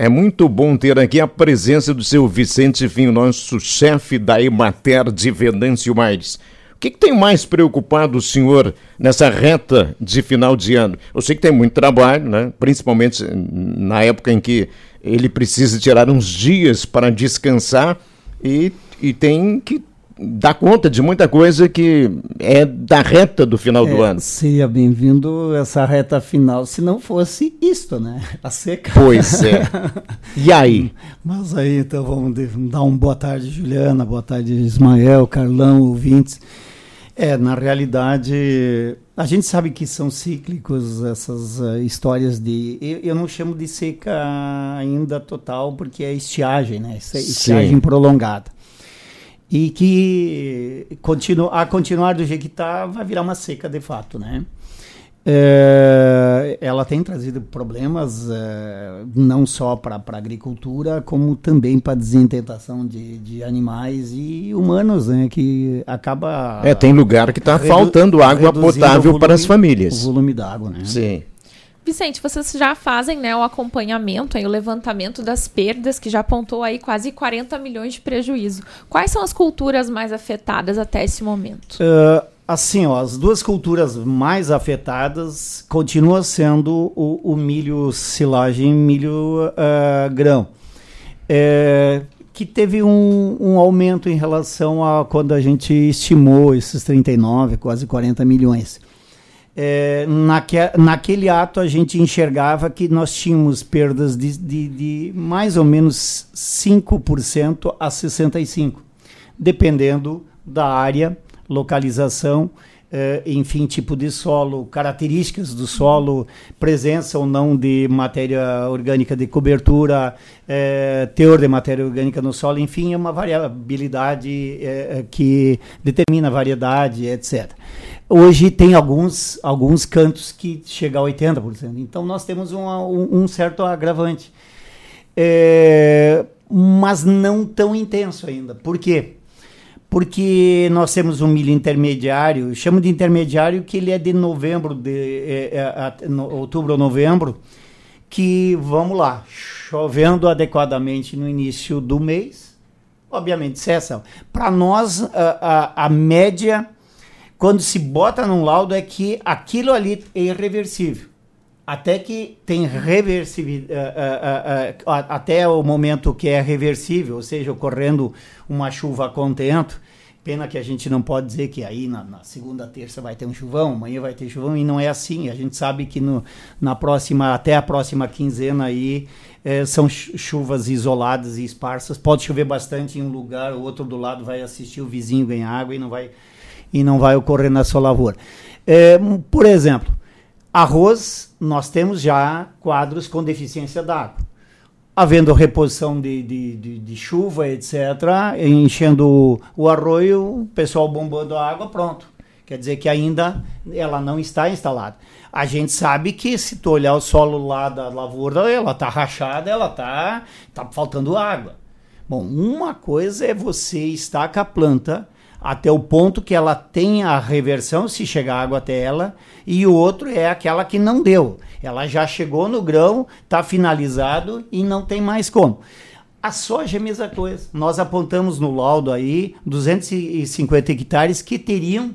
É muito bom ter aqui a presença do seu Vicente Vinho, nosso chefe da Emater de Venâncio Maires. O que, que, tem mais preocupado o senhor nessa reta de final de ano? Eu sei que tem muito trabalho, né? principalmente na época em que ele precisa tirar uns dias para descansar e, e tem que dar conta de muita coisa que é da reta do final é, do ano. Seria bem-vindo essa reta final se não fosse isto, né? A seca. Pois é. E aí? Mas aí, então vamos dar uma boa tarde, Juliana, boa tarde, Ismael, Carlão, ouvintes. É, na realidade, a gente sabe que são cíclicos essas uh, histórias de. Eu, eu, não chamo de seca ainda total, porque é estiagem, né? Estiagem Sim. prolongada e que continua, a continuar do jeito que está, vai virar uma seca de fato, né? É, ela tem trazido problemas é, não só para a agricultura, como também para a desintentação de, de animais e humanos, né? Que acaba. É, tem lugar que está faltando água potável volume, para as famílias. O volume d'água, né? Sim. Vicente, vocês já fazem né, o acompanhamento, aí, o levantamento das perdas, que já apontou aí quase 40 milhões de prejuízo. Quais são as culturas mais afetadas até esse momento? Uh, assim, ó, as duas culturas mais afetadas continuam sendo o, o milho silagem e milho uh, grão. É, que teve um, um, aumento em relação a quando a gente estimou esses 39, quase 40 milhões é, naque, naquele ato a gente enxergava que nós tínhamos perdas de, de, de mais ou menos 5% a 65%, dependendo da área, localização, é, enfim, tipo de solo, características do solo, presença ou não de matéria orgânica de cobertura, é, teor de matéria orgânica no solo, enfim, é uma variabilidade é, que determina a variedade, etc. Hoje tem alguns, alguns cantos que chega a 80%. Então nós temos um, um certo agravante. É, mas não tão intenso ainda. Por quê? Porque nós temos um milho intermediário, chamo de intermediário que ele é de novembro, de é, é, no, outubro ou novembro, que, vamos lá, chovendo adequadamente no início do mês, obviamente cessa. Para nós, a, a, a média quando se bota num laudo é que aquilo ali é irreversível. Até que tem reversível, uh, uh, uh, até o momento que é reversível, ou seja, ocorrendo uma chuva contento. Pena que a gente não pode dizer que aí na, na, segunda, terça vai ter um chuvão, amanhã vai ter chuvão, e não é assim. A gente sabe que no, na próxima, até a próxima quinzena aí eh, são chuvas isoladas e esparsas. Pode chover bastante em um lugar, o outro do lado vai assistir o vizinho ganhar água e não vai e não vai ocorrer na sua lavoura. É, por exemplo, arroz, nós temos já quadros com deficiência d'água. Havendo reposição de, de, de, de, chuva, etc., enchendo o arroio, o pessoal bombando a água, pronto. Quer dizer que ainda ela não está instalada. A gente sabe que se tu olhar o solo lá da lavoura, ela está rachada, ela está tá faltando água. Bom, uma coisa é você estar com a planta até o ponto que ela tem a reversão, se chegar água até ela, e o outro é aquela que não deu. Ela já chegou no grão, está finalizado e não tem mais como. A soja é a mesma coisa. Nós apontamos no laudo aí 250 hectares que teriam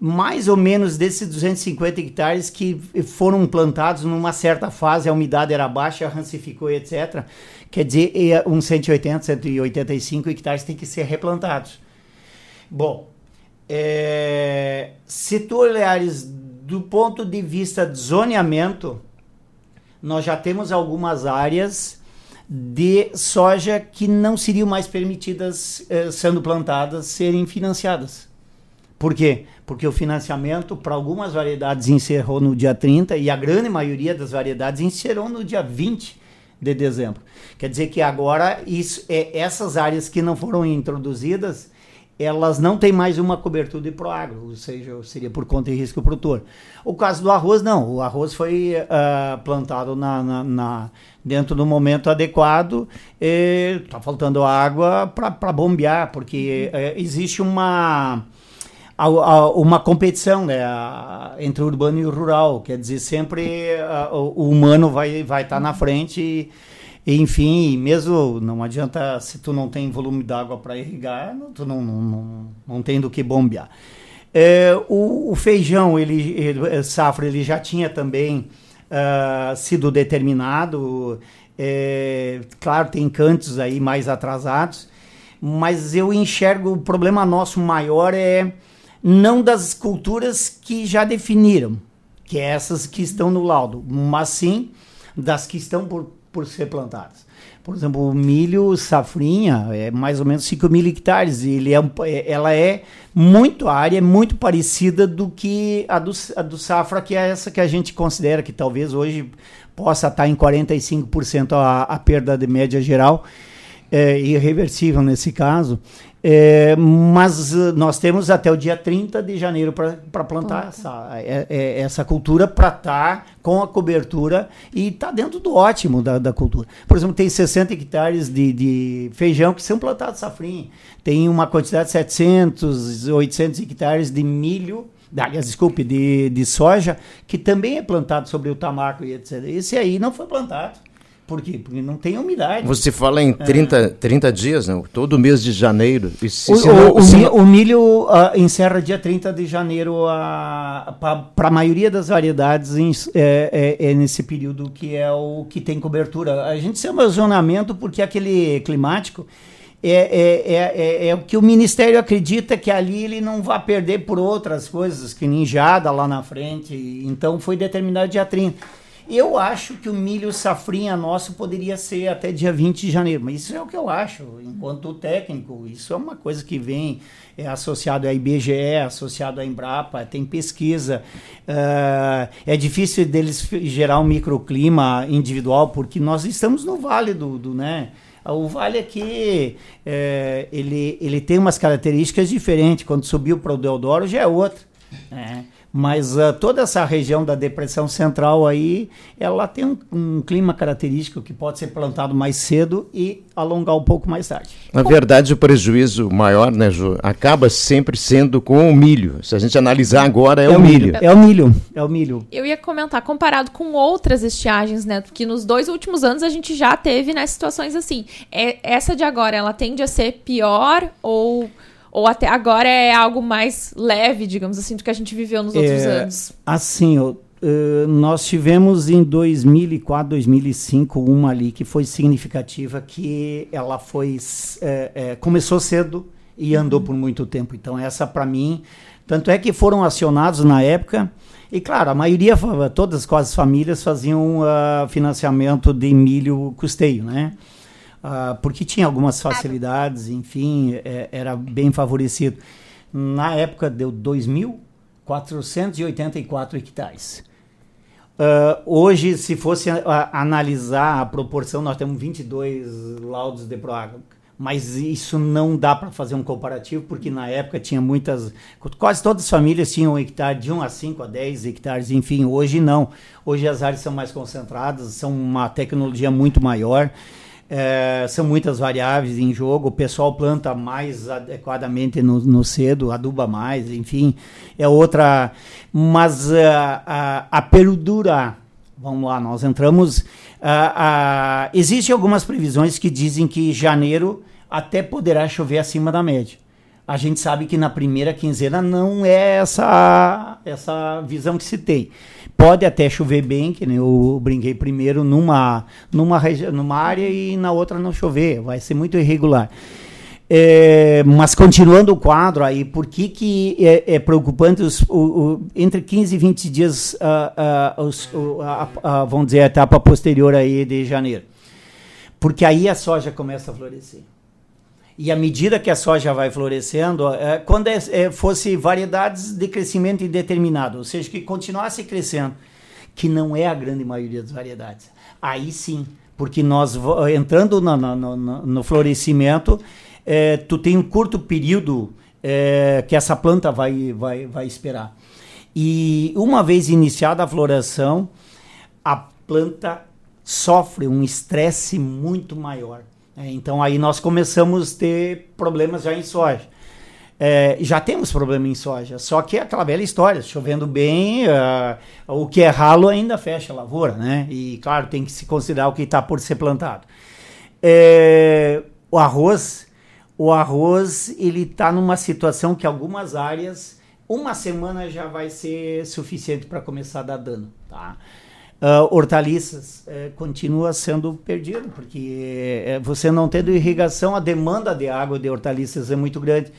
mais ou menos desses 250 hectares que foram plantados numa certa fase, a umidade era baixa, rancificou, etc. Quer dizer, uns 180, 185 hectares têm que ser replantados. Bom, é, se tu olhares do ponto de vista de zoneamento, nós já temos algumas áreas de soja que não seriam mais permitidas eh, sendo plantadas serem financiadas. Por quê? Porque o financiamento para algumas variedades encerrou no dia 30 e a grande maioria das variedades encerrou no dia 20 de dezembro. Quer dizer que agora isso, é, essas áreas que não foram introduzidas, elas não têm mais uma cobertura de proagro, ou seja, seria por conta de risco produtor. O caso do arroz, não. O arroz foi uh, plantado na, na, na, dentro do momento adequado, está faltando água para bombear, porque uh, existe uma, uma competição né, entre o urbano e o rural, quer dizer, sempre o humano vai estar vai tá na frente e, Enfim, mesmo não adianta se tu não tem volume d'água para irrigar, tu não, não, não, não tem do que bombear. É, o, o, feijão, ele, ele, é, safra, ele já tinha também uh, sido determinado. É, claro, tem cantos aí mais atrasados, mas eu enxergo o problema nosso maior é não das culturas que já definiram, que é essas que estão no laudo, mas sim das que estão por, por ser plantadas. Por exemplo, o milho safrinha é mais ou menos 5 mil hectares. Ele é, é, ela é muito área, é muito parecida do que a do, a do safra, que é essa que a gente considera que talvez hoje possa estar em 45% a, a perda de média geral, é, irreversível nesse caso. É, mas uh, nós temos até o dia 30 de janeiro para plantar essa, é, é, essa cultura para estar tá com a cobertura e está dentro do ótimo da, da, cultura. Por exemplo, tem 60 hectares de, de feijão que são plantados safrinha. Tem uma quantidade de 700, 800 hectares de milho aliás, desculpe, de, de soja, que também é plantado sobre o tamaco e etc. Esse aí não foi plantado. Por quê? Porque não tem umidade. Você fala em 30, é. 30 dias, não? todo mês de janeiro. Se, o, se não, o, se... o, milho uh, encerra dia 30 de janeiro para a maioria das variedades em, é, é, é, nesse período que é o que tem cobertura. A gente chama zonamento porque aquele climático é, é, é, é, é o que o Ministério acredita que ali ele não vai perder por outras coisas, que ninjada lá na frente. Então foi determinado dia 30. Eu acho que o milho safrinha nosso poderia ser até dia 20 de janeiro, mas isso é o que eu acho, enquanto técnico. Isso é uma coisa que vem é associado à IBGE, associado à Embrapa, tem pesquisa. Uh, é difícil deles gerar um microclima individual, porque nós estamos no vale do, do né? O vale aqui, é, ele, ele tem umas características diferentes. Quando subiu para o Deodoro já é outra. Né? Mas uh, toda essa região da depressão central aí, ela tem um, um, clima característico que pode ser plantado mais cedo e alongar um pouco mais tarde. Na verdade, o prejuízo maior, né, Ju, acaba sempre sendo com o milho. Se a gente analisar agora, é, é o milho. milho. É o milho, é o milho. Eu ia comentar, comparado com outras estiagens, né, que nos dois últimos anos a gente já teve né, situações assim. É, essa de agora, ela tende a ser pior ou ou até agora é algo mais leve, digamos assim, do que a gente viveu nos outros é, anos? Assim, uh, nós tivemos em 2004, 2005 uma ali que foi significativa, que ela foi é, é, começou cedo e andou por muito tempo. Então essa para mim, tanto é que foram acionados na época e claro, a maioria, todas quase as famílias faziam uh, financiamento de milho custeio, né? Uh, porque tinha algumas facilidades, enfim, é, era bem favorecido. Na época deu 2.484 hectares. Uh, hoje, se fosse a, a, analisar a proporção, nós temos 22 laudos de Proagro. Mas isso não dá para fazer um comparativo, porque na época tinha muitas. Quase todas as famílias tinham um hectare de 1 a 5 a 10 hectares, enfim. Hoje não. Hoje as áreas são mais concentradas, são uma tecnologia muito maior. É, são muitas variáveis em jogo, o pessoal planta mais adequadamente no, no cedo, aduba mais, enfim, é outra. Mas uh, a, a perdurar, vamos lá, nós entramos. Existem algumas previsões que dizem que janeiro até poderá chover acima da média. A gente sabe que na primeira quinzena não é essa, essa visão que se tem. Pode até chover bem, que eu brinquei primeiro numa, numa, numa área e na outra não chover. Vai ser muito irregular. É, mas continuando o quadro aí, por que, que é, é preocupante os, o, o, entre 15 e 20 dias, uh, uh, os, uh, vamos dizer, a etapa posterior aí de janeiro? Porque aí a soja começa a florescer. E à medida que a soja vai florescendo, é, quando é, é, fosse variedades de crescimento indeterminado, ou seja, que continuasse crescendo, que não é a grande maioria das variedades, aí sim, porque nós entrando no, no, no, no florescimento, é, tu tem um curto período é, que essa planta vai, vai, vai esperar. E uma vez iniciada a floração, a planta sofre um estresse muito maior. É, então aí nós começamos a ter problemas já em soja. É, já temos problema em soja, só que é aquela velha história, chovendo bem, uh, o que é ralo ainda fecha a lavoura, né? E claro, tem que se considerar o que está por ser plantado. É, o arroz, o arroz, ele está numa situação que algumas áreas, uma semana já vai ser suficiente para começar a dar dano, tá? Uh, hortaliças uh, continua sendo perdido, porque uh, você não tendo irrigação, a demanda de água de hortaliças é muito grande.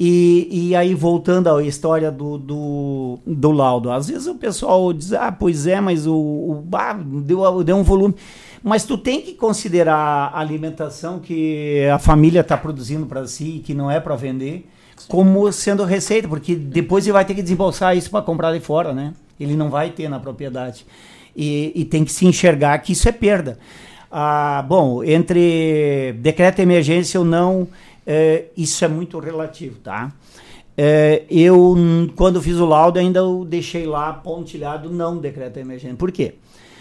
E, e aí, voltando à história do, do, do laudo, às vezes o pessoal diz, ah, pois é, mas o, o ah, deu, deu um volume. Mas tu tem que considerar a alimentação que a família está produzindo para si, que não é para vender, como sendo receita, porque depois ele vai ter que desembolsar isso para comprar de fora, né? Ele não vai ter na propriedade. E, e tem que se enxergar que isso é perda. Ah, bom, entre decreto de emergência ou não é, isso é muito relativo, tá? É, eu, quando fiz o laudo, ainda eu deixei lá pontilhado não decreto emergente. Por quê?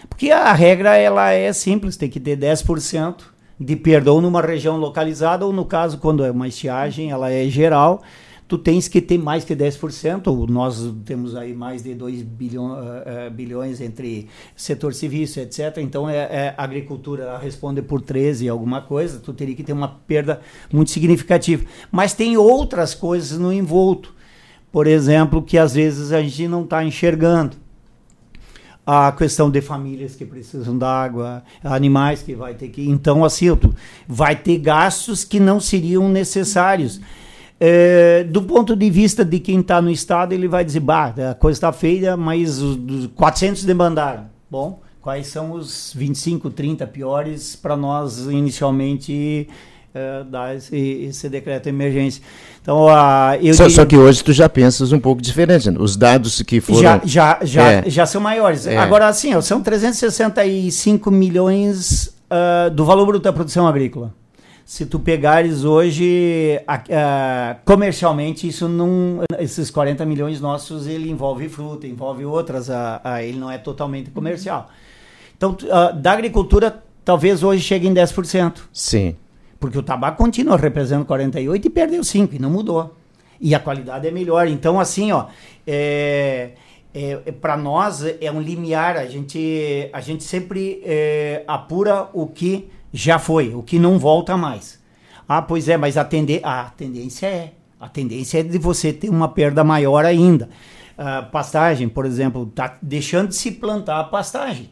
Porque a regra ela é simples, tem que ter 10% de perda ou numa região localizada, ou no caso, quando é uma estiagem, ela é geral, tu tens que ter mais que 10%. Nós temos aí mais de 2 bilhões, uh, uh, bilhões entre setor serviço, etc. Então, é, é, a agricultura responde por 13 alguma coisa, tu teria que ter uma perda muito significativa. Mas tem outras coisas no envolto. Por exemplo, que às vezes a gente não está enxergando a questão de famílias que precisam d'água, animais que vai ter que. Então, assim, vai ter gastos que não seriam necessários. É, do ponto de vista de quem está no estado, ele vai dizer: bah, a coisa está feia, mas os 400 demandaram. Bom, quais são os 25, 30 piores para nós inicialmente é, dar esse, esse, decreto de emergência? Então, uh, eu só, diria... só, que hoje tu já pensas um pouco diferente. Né? Os dados que foram. Já, já, já, é. já são maiores. É. Agora, assim, são 365 milhões uh, do valor bruto da produção agrícola se tu pegares hoje comercialmente isso não esses 40 milhões nossos ele envolve fruta envolve outras ele não é totalmente comercial. Então da agricultura talvez hoje chegue em 10% sim. Porque o tabaco continua representando 48 e perdeu 5 e não mudou. E a qualidade é melhor. Então assim ó é, é, é para nós é um limiar. A gente a gente sempre é, apura o que já foi, o que não volta mais. Ah, pois é, mas a, tende a tendência é. A tendência é de você ter uma perda maior ainda. Uh, pastagem, por exemplo, está deixando de se plantar a pastagem.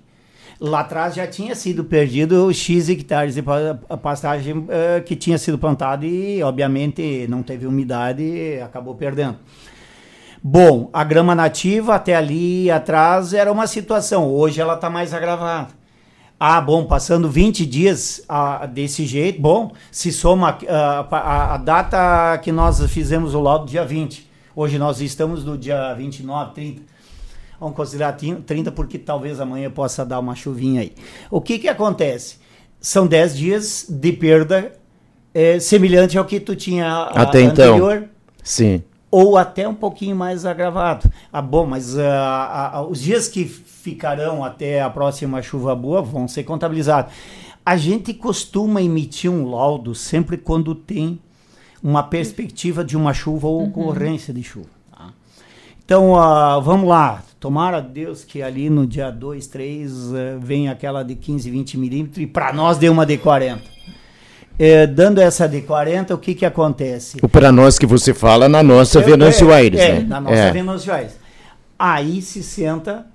Lá atrás já tinha sido perdido X hectares de pastagem uh, que tinha sido plantado e, obviamente, não teve umidade e acabou perdendo. Bom, a grama nativa até ali atrás era uma situação, hoje ela está mais agravada. Ah, bom, passando 20 dias ah, desse jeito, bom, se soma ah, a, a, data que nós fizemos o laudo, dia 20. Hoje nós estamos no dia 29, 30. Vamos considerar 30 porque talvez amanhã possa dar uma chuvinha aí. O que que acontece? São 10 dias de perda é, semelhante ao que tu tinha Até anterior. Então. Sim. Ou até um pouquinho mais agravado. Ah, bom, mas uh, os dias que ficarão até a próxima chuva boa vão ser contabilizados. A gente costuma emitir um laudo sempre quando tem uma perspectiva de uma chuva ou uhum. ocorrência de chuva. Tá? Então, uh, vamos lá. Tomara Deus que ali no dia 2, 3 uh, venha aquela de 15, 20 milímetros e para nós dê uma de 40. É, dando essa de 40, o que que acontece? O para nós que você fala na nossa Venâncio Aires, é, né? na nossa é. Venâncio Aires. Aí se senta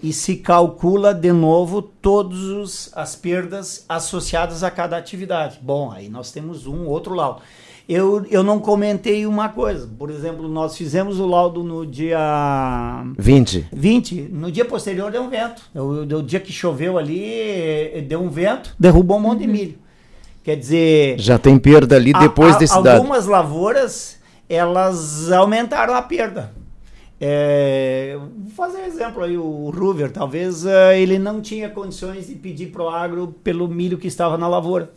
e se calcula de novo todas as perdas associadas a cada atividade. Bom, aí nós temos um outro laudo. Eu, eu não comentei uma coisa. Por exemplo, nós fizemos o laudo no dia 20. 20. No dia posterior deu um vento. O, o dia que choveu ali, deu um vento, derrubou um monte de milho. Quer dizer. Já tem perda ali depois a, a, desse dado. Algumas lavouras, elas aumentaram a perda. É, vou fazer um exemplo aí, o Ruver, talvez uh, ele não tinha condições de pedir pro agro pelo milho que estava na lavoura.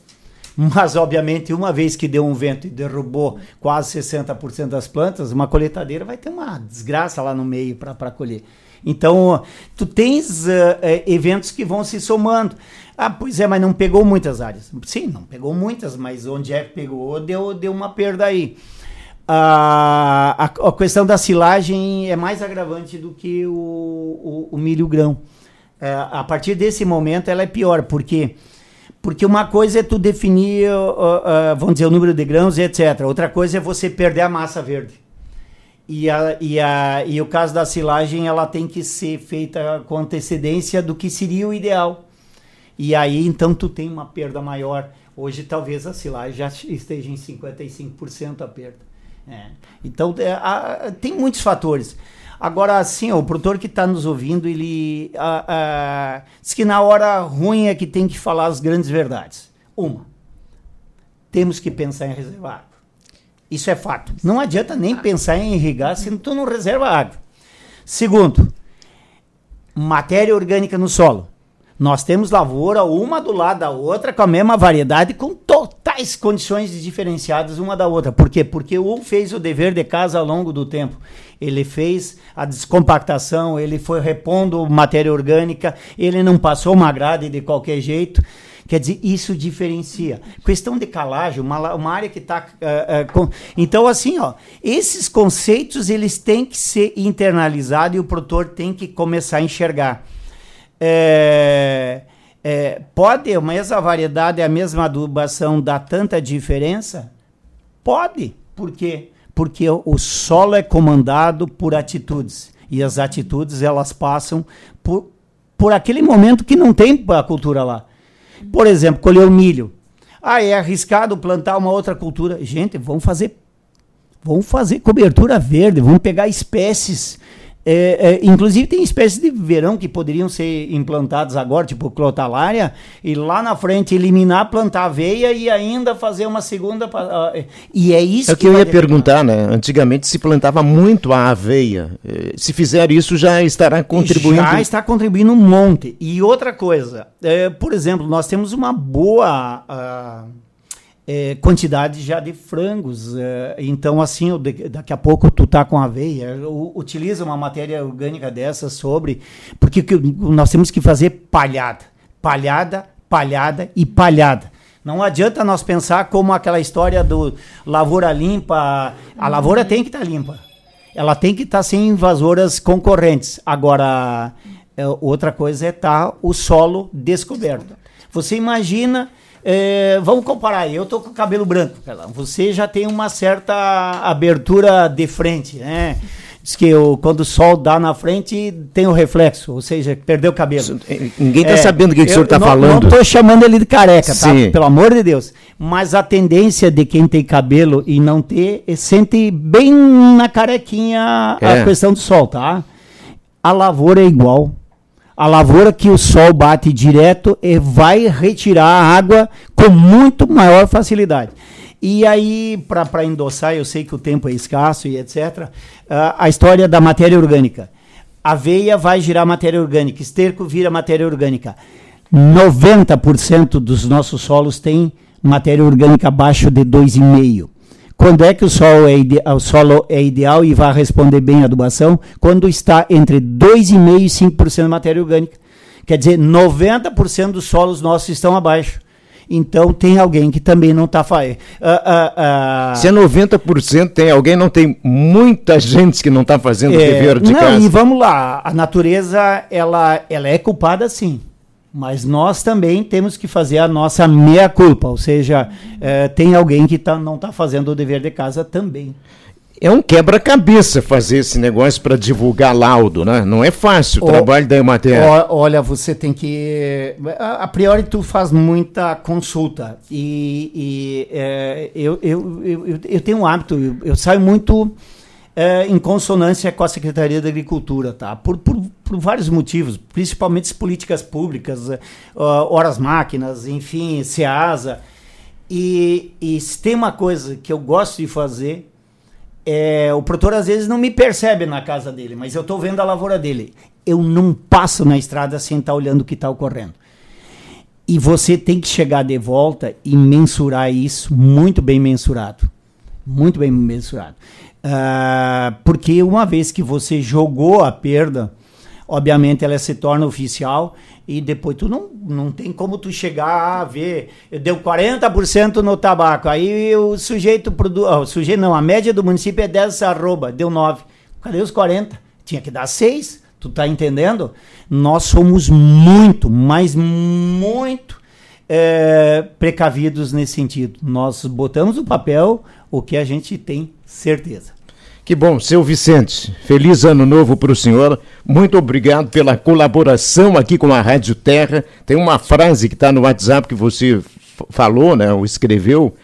Mas, obviamente, uma vez que deu um vento e derrubou quase 60% das plantas, uma coletadeira vai ter uma desgraça lá no meio para colher. Então, tu tens uh, eventos que vão se somando. Ah, pois é, mas não pegou muitas áreas. Sim, não pegou muitas, mas onde é que pegou, deu, deu uma perda aí. a, a, a, questão da silagem é mais agravante do que o, o, o milho grão. É, a partir desse momento ela é pior, porque porque uma coisa é tu definir, uh, uh, vamos dizer, o número de grãos etc. Outra coisa é você perder a massa verde. E, a, e, a, e o caso da silagem, ela tem que ser feita com antecedência do que seria o ideal. E aí, então, tu tem uma perda maior. Hoje, talvez a silagem já esteja em 55% a perda. É. Então, é, a, tem muitos fatores. Agora, assim, o produtor que está nos ouvindo, ele a, a, diz que na hora ruim é que tem que falar as grandes verdades. Uma, temos que pensar em reservar. Isso é fato. Não adianta nem pensar em irrigar se tu não reserva água. Segundo, matéria orgânica no solo. Nós temos lavoura uma do lado da outra com a mesma variedade, com totais condições diferenciadas uma da outra. Por quê? Porque um fez o dever de casa ao longo do tempo. Ele fez a descompactação, ele foi repondo matéria orgânica, ele não passou uma grade de qualquer jeito. Quer dizer, isso diferencia. Questão de calagem, uma, uma área que está. Uh, eh, uh, eh, então, assim, ó, esses conceitos eles têm que ser internalizados e o produtor tem que começar a enxergar. É, é, pode a mesma variedade, a mesma adubação dar tanta diferença? Pode. Por quê? Porque o solo é comandado por atitudes. E as atitudes, elas passam por, por aquele momento que não tem a cultura lá. Por exemplo, colher o milho. Ah, é arriscado plantar uma outra cultura. Gente, vamos fazer vamos fazer cobertura verde, vamos pegar espécies é, é, inclusive tem espécies de verão que poderiam ser implantadas agora, tipo clotalária, e lá na frente eliminar, plantar aveia e ainda fazer uma segunda. Uh, e é isso é que, que eu ia perguntar, né? Antigamente se plantava muito a aveia. Eh, se fizer isso, já estará contribuindo. Já está contribuindo um monte. E outra coisa, é, por exemplo, nós temos uma boa. Uh, é, quantidade já de frangos. É, então, assim, daqui a pouco tu tá com aveia, utiliza uma matéria orgânica dessa sobre. Porque nós temos que fazer palhada. Palhada, palhada e palhada. Não adianta nós pensar como aquela história do lavoura limpa. A lavoura tem que estar tá limpa. Ela tem que estar tá sem invasoras concorrentes. Agora, é, outra coisa é estar tá o solo descoberto. Você imagina é, vamos comparar, eu tô com o cabelo branco, você já tem uma certa abertura de frente, né? Diz que o, quando o sol dá na frente tem o reflexo, ou seja, perdeu o cabelo. Ninguém está é, sabendo o que, que o senhor está falando. Não estou chamando ele de careca, tá? Pelo amor de Deus. Mas a tendência de quem tem cabelo e não ter, é, sente bem na carequinha é. a questão do sol, tá? A lavoura é igual a lavoura que o sol bate direto e vai retirar a água com muito maior facilidade. E aí, para endossar, eu sei que o tempo é escasso e etc., uh, a história da matéria orgânica. Aveia vai girar matéria orgânica, esterco vira matéria orgânica. 90% dos nossos solos tem matéria orgânica abaixo de 2,5%. Quando é que o solo é, o solo é ideal e vai responder bem à adubação? Quando está entre 2,5% e 5% de matéria orgânica. Quer dizer, 90% dos solos nossos estão abaixo. Então tem alguém que também não está fazendo. Uh, uh, uh... Se é 90%, tem alguém, não tem muita gente que não está fazendo o é, dever de não, casa. E vamos lá, a natureza ela, ela é culpada sim. Mas nós também temos que fazer a nossa meia-culpa, ou seja, é, tem alguém que tá, não está fazendo o dever de casa também. É um quebra-cabeça fazer esse negócio para divulgar laudo, né? Não é fácil o, o trabalho da Emater. Olha, você tem que. A, a, priori, tu faz muita consulta. E, e é, eu, eu, eu, eu, tenho um hábito, eu, eu saio muito é, em consonância com a Secretaria da Agricultura, tá? Por, por, por vários motivos, principalmente as políticas públicas, uh, horas máquinas, enfim, SEASA. E, e se tem uma coisa que eu gosto de fazer, é, o produtor às vezes não me percebe na casa dele, mas eu estou vendo a lavoura dele. Eu não passo na estrada sem estar tá olhando o que está ocorrendo. E você tem que chegar de volta e mensurar isso muito bem mensurado. Muito bem mensurado. Uh, porque uma vez que você jogou a perda, obviamente ela se torna oficial E depois tu não, não tem como tu chegar a ver. Deu 40% no tabaco. Aí o sujeito produz. O sujeito não, a média do município é 10 arroba, deu 9. Cadê os 40? Tinha que dar 6. Tu tá entendendo? Nós somos muito, mas muito é, precavidos nesse sentido. Nós botamos no papel o que a gente tem certeza. Que bom, seu Vicente. Feliz ano novo para o senhor. Muito obrigado pela colaboração aqui com a Rádio Terra. Tem uma frase que está no WhatsApp que você falou, né, ou escreveu,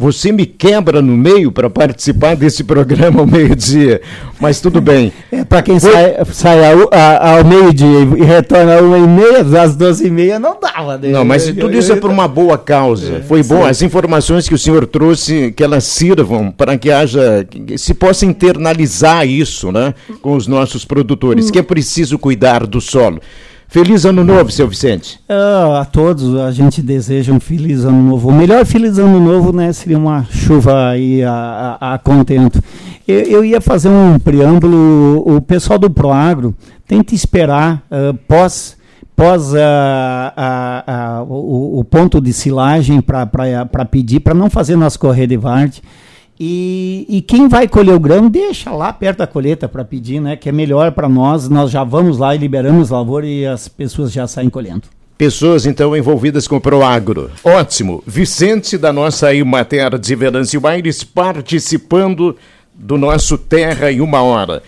você me quebra no meio para participar desse programa ao meio-dia, mas tudo bem. É, para quem Foi... sai, sai ao, ao meio-dia e retorna às uma e meia, às doze e meia, não dava. Né? Não, mas tudo isso é por uma boa causa. É, Foi bom. Sim. As informações que o senhor trouxe, que elas sirvam para que haja, que se possa internalizar isso né, com os nossos produtores, hum. que é preciso cuidar do solo. Feliz ano novo, seu Vicente. Uh, a todos, a gente deseja um feliz ano novo. O melhor feliz ano novo, né, seria uma chuva aí a, a, a contento. Eu, eu, ia fazer um preâmbulo, o pessoal do Proagro tenta esperar uh, pós pós uh, o, o, ponto de silagem para pedir, para não fazer nas correr de. E, e, quem vai colher o grão, deixa lá perto da colheita para pedir, né? Que é melhor para nós. Nós já vamos lá e liberamos lavoura e as pessoas já saem colhendo. Pessoas, então, envolvidas com o Proagro. Ótimo. Vicente, da nossa Imater de Venâncio Aires, participando do nosso Terra em Uma Hora.